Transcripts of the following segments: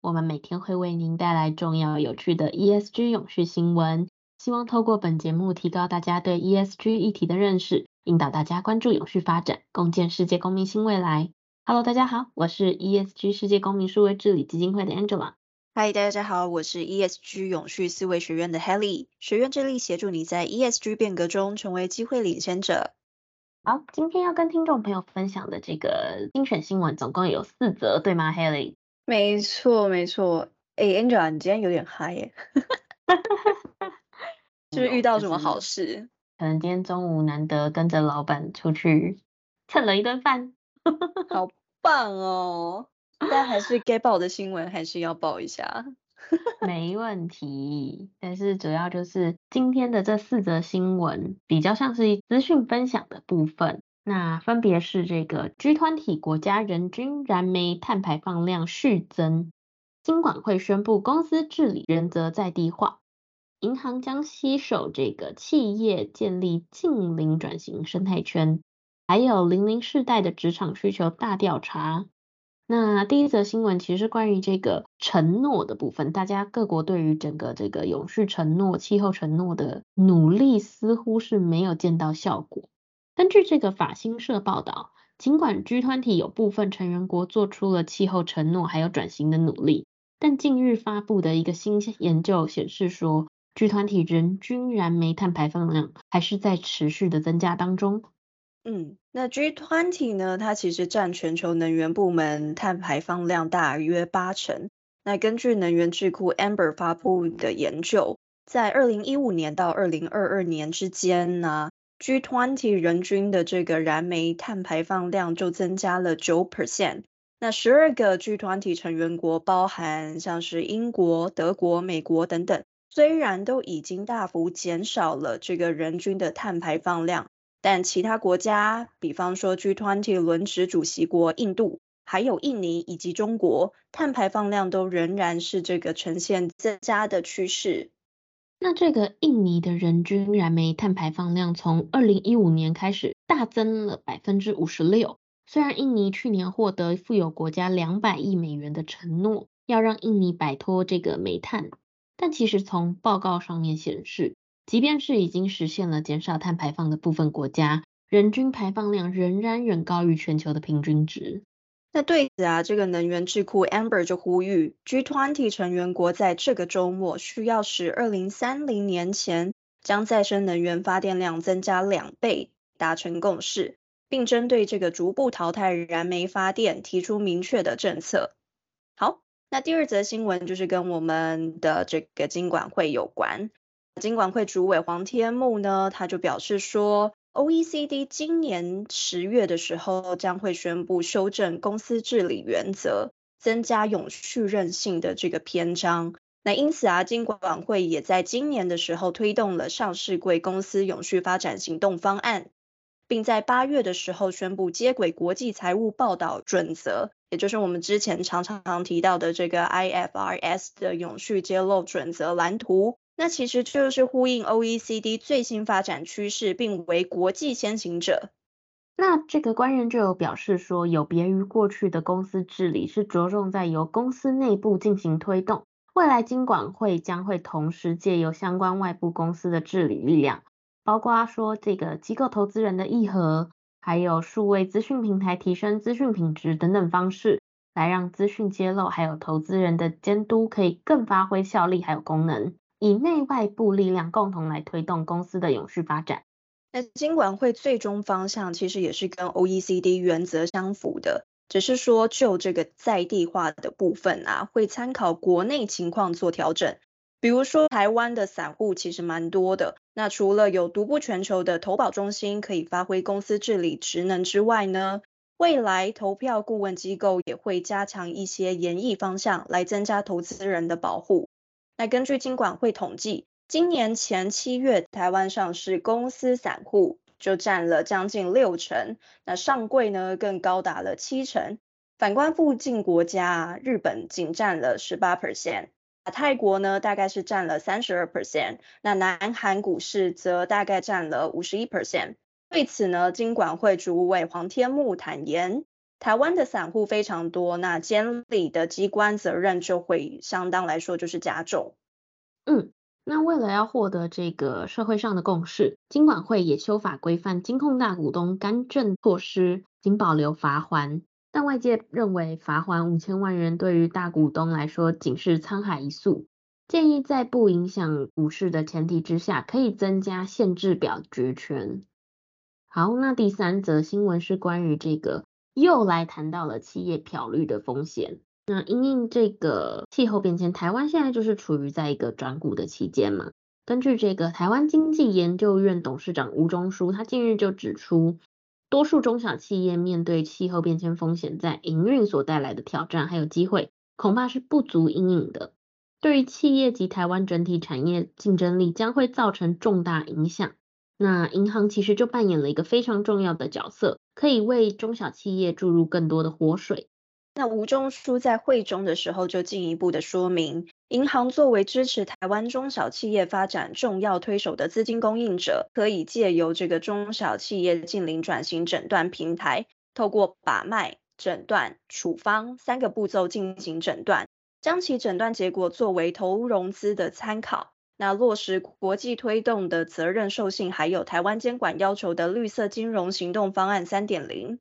我们每天会为您带来重要有趣的 ESG 永续新闻，希望透过本节目提高大家对 ESG 议题的认识，引导大家关注永续发展，共建世界公民新未来。Hello，大家好，我是 ESG 世界公民数位治理基金会的 Angela。Hi，大家好，我是 ESG 永续思维学院的 Helly。学院致力协助你在 ESG 变革中成为机会领先者。好，今天要跟听众朋友分享的这个精选新闻总共有四则，对吗，Helly？没错，没错。哎，Angela，你今天有点嗨耶，是不是遇到什么好事？可能今天中午难得跟着老板出去蹭了一顿饭，好棒哦！但还是该报的新闻还是要报一下，没问题。但是主要就是今天的这四则新闻比较像是资讯分享的部分。那分别是这个 G 团体国家人均燃煤碳排放量续增，金管会宣布公司治理原则在地化，银行将携手这个企业建立净零转型生态圈，还有零零世代的职场需求大调查。那第一则新闻其实关于这个承诺的部分，大家各国对于整个这个永续承诺、气候承诺的努力似乎是没有见到效果。根据这个法新社报道，尽管 G20 有部分成员国做出了气候承诺，还有转型的努力，但近日发布的一个新研究显示说，G20 人均燃煤碳排放量还是在持续的增加当中。嗯，那 G20 呢，它其实占全球能源部门碳排放量大约八成。那根据能源智库 Amber 发布的研究，在二零一五年到二零二二年之间呢，G20 人均的这个燃煤碳排放量就增加了九 percent。那十二个 G20 成员国，包含像是英国、德国、美国等等，虽然都已经大幅减少了这个人均的碳排放量，但其他国家，比方说 G20 轮值主席国印度、还有印尼以及中国，碳排放量都仍然是这个呈现增加的趋势。那这个印尼的人均燃煤碳排放量从二零一五年开始大增了百分之五十六。虽然印尼去年获得富有国家两百亿美元的承诺，要让印尼摆脱这个煤炭，但其实从报告上面显示，即便是已经实现了减少碳排放的部分国家，人均排放量仍然远高于全球的平均值。那对此啊，这个能源智库 Amber 就呼吁 G20 成员国在这个周末需要使二零三零年前将再生能源发电量增加两倍达成共识，并针对这个逐步淘汰燃煤发电提出明确的政策。好，那第二则新闻就是跟我们的这个金管会有关，金管会主委黄天牧呢，他就表示说。OECD 今年十月的时候将会宣布修正公司治理原则，增加永续韧性的这个篇章。那因此啊，金管会也在今年的时候推动了上市柜公司永续发展行动方案，并在八月的时候宣布接轨国际财务报道准则，也就是我们之前常常提到的这个 IFRS 的永续揭露准则蓝图。那其实就是呼应 OECD 最新发展趋势，并为国际先行者。那这个官员就有表示说，有别于过去的公司治理，是着重在由公司内部进行推动。未来金管会将会同时借由相关外部公司的治理力量，包括说这个机构投资人的议和，还有数位资讯平台提升资讯品质等等方式，来让资讯揭露还有投资人的监督可以更发挥效力还有功能。以内外部力量共同来推动公司的永续发展。那金管会最终方向其实也是跟 OECD 原则相符的，只是说就这个在地化的部分啊，会参考国内情况做调整。比如说台湾的散户其实蛮多的，那除了有独步全球的投保中心可以发挥公司治理职能之外呢，未来投票顾问机构也会加强一些研议方向，来增加投资人的保护。那根据金管会统计，今年前七月，台湾上市公司散户就占了将近六成，那上柜呢更高达了七成。反观附近国家，日本仅占了十八 percent，泰国呢大概是占了三十二 percent，那南韩股市则大概占了五十一 percent。对此呢，金管会主委黄天牧坦言，台湾的散户非常多，那监理的机关责任就会相当来说就是加重。嗯。那为了要获得这个社会上的共识，金管会也修法规范金控大股东干政措施，仅保留罚锾。但外界认为罚锾五千万元对于大股东来说仅是沧海一粟，建议在不影响股市的前提之下，可以增加限制表决权。好，那第三则新闻是关于这个又来谈到了企业漂绿的风险。那因应这个气候变迁，台湾现在就是处于在一个转股的期间嘛。根据这个台湾经济研究院董事长吴忠书，他近日就指出，多数中小企业面对气候变迁风险，在营运所带来的挑战还有机会，恐怕是不足因应的，对于企业及台湾整体产业竞争力将会造成重大影响。那银行其实就扮演了一个非常重要的角色，可以为中小企业注入更多的活水。那吴中书在会中的时候就进一步的说明，银行作为支持台湾中小企业发展重要推手的资金供应者，可以借由这个中小企业净零转型诊断平台，透过把脉、诊断、处方三个步骤进行诊断，将其诊断结果作为投融资的参考，那落实国际推动的责任受信，还有台湾监管要求的绿色金融行动方案三点零。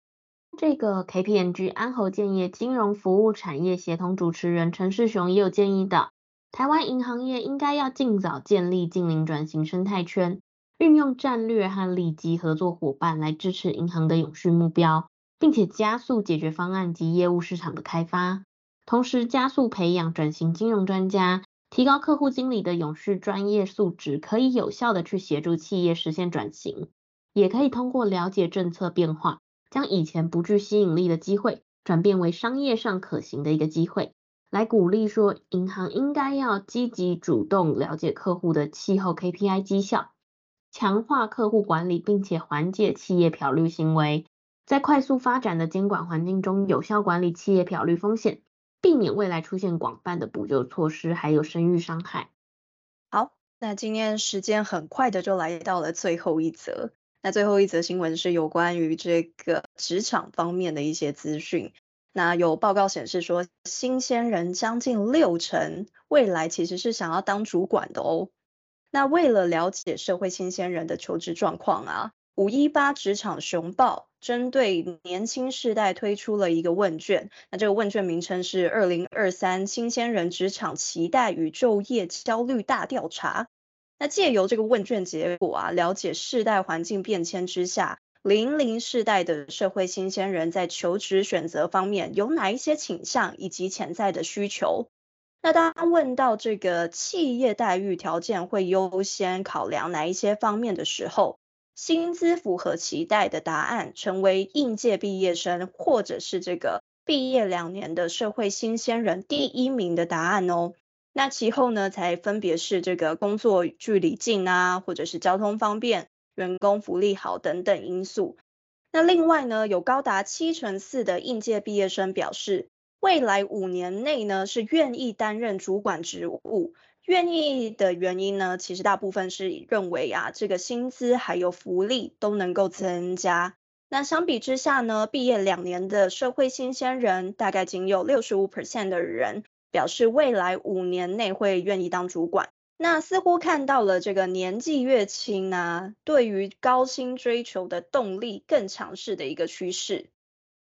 这个 KPMG 安侯建业金融服务产业协同主持人陈世雄也有建议的，台湾银行业应该要尽早建立净零转型生态圈，运用战略和利基合作伙伴来支持银行的永续目标，并且加速解决方案及业务市场的开发，同时加速培养转型金融专家，提高客户经理的永续专业素质，可以有效的去协助企业实现转型，也可以通过了解政策变化。将以前不具吸引力的机会，转变为商业上可行的一个机会，来鼓励说银行应该要积极主动了解客户的气候 KPI 绩效，强化客户管理，并且缓解企业漂绿行为，在快速发展的监管环境中，有效管理企业漂绿风险，避免未来出现广泛的补救措施，还有生育伤害。好，那今天时间很快的就来到了最后一则。那最后一则新闻是有关于这个职场方面的一些资讯。那有报告显示说，新鲜人将近六成未来其实是想要当主管的哦。那为了了解社会新鲜人的求职状况啊，五一八职场熊报针对年轻世代推出了一个问卷。那这个问卷名称是《二零二三新鲜人职场期待与就业焦虑大调查》。那借由这个问卷结果啊，了解世代环境变迁之下，零零世代的社会新鲜人在求职选择方面有哪一些倾向以及潜在的需求？那当问到这个企业待遇条件会优先考量哪一些方面的时候，薪资符合期待的答案成为应届毕业生或者是这个毕业两年的社会新鲜人第一名的答案哦。那其后呢，才分别是这个工作距离近啊，或者是交通方便、员工福利好等等因素。那另外呢，有高达七成四的应届毕业生表示，未来五年内呢是愿意担任主管职务。愿意的原因呢，其实大部分是认为啊，这个薪资还有福利都能够增加。那相比之下呢，毕业两年的社会新鲜人，大概仅有六十五 percent 的人。表示未来五年内会愿意当主管，那似乎看到了这个年纪越轻啊，对于高薪追求的动力更强势的一个趋势。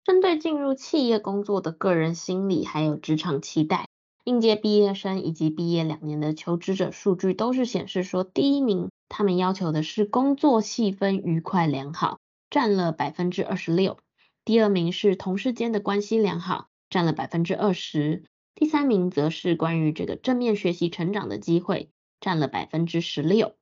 针对进入企业工作的个人心理还有职场期待，应届毕业生以及毕业两年的求职者数据都是显示说，第一名他们要求的是工作气氛愉快良好，占了百分之二十六；第二名是同事间的关系良好，占了百分之二十。第三名则是关于这个正面学习成长的机会，占了百分之十六。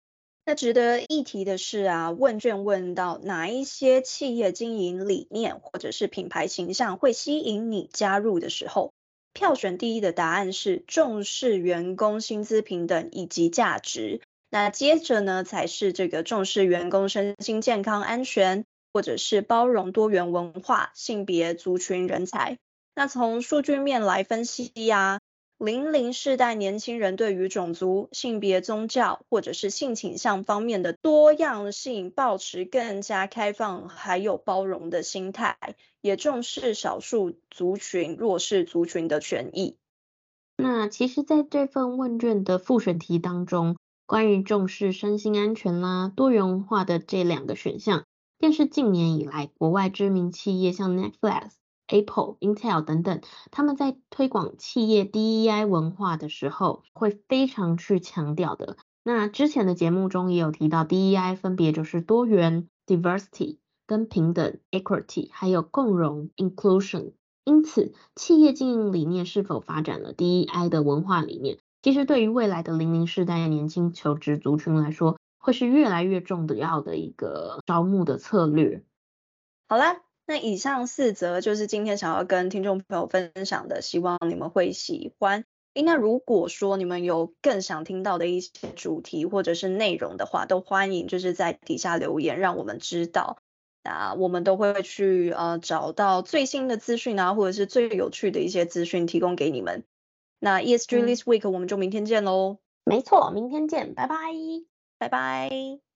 那值得一提的是啊，问卷问到哪一些企业经营理念或者是品牌形象会吸引你加入的时候，票选第一的答案是重视员工薪资平等以及价值。那接着呢，才是这个重视员工身心健康安全，或者是包容多元文化、性别、族群、人才。那从数据面来分析呀，零零世代年轻人对于种族、性别、宗教或者是性倾向方面的多样性，抱持更加开放还有包容的心态，也重视少数族群、弱势族群的权益。那其实，在这份问卷的复选题当中，关于重视身心安全啦、多元化的这两个选项，便是近年以来国外知名企业像 Netflix、Apple、Intel 等等，他们在推广企业 DEI 文化的时候，会非常去强调的。那之前的节目中也有提到，DEI 分别就是多元 （Diversity） 跟平等 （Equity） 还有共融 （Inclusion）。因此，企业经营理念是否发展了 DEI 的文化理念？其实对于未来的零零世代年轻求职族群来说，会是越来越重要的一个招募的策略。好啦，那以上四则就是今天想要跟听众朋友分享的，希望你们会喜欢。诶，那如果说你们有更想听到的一些主题或者是内容的话，都欢迎就是在底下留言，让我们知道。那我们都会去呃找到最新的资讯啊，或者是最有趣的一些资讯提供给你们。那 ESG This Week，嗯，我们就明天见喽。没错，明天见，拜拜，拜拜。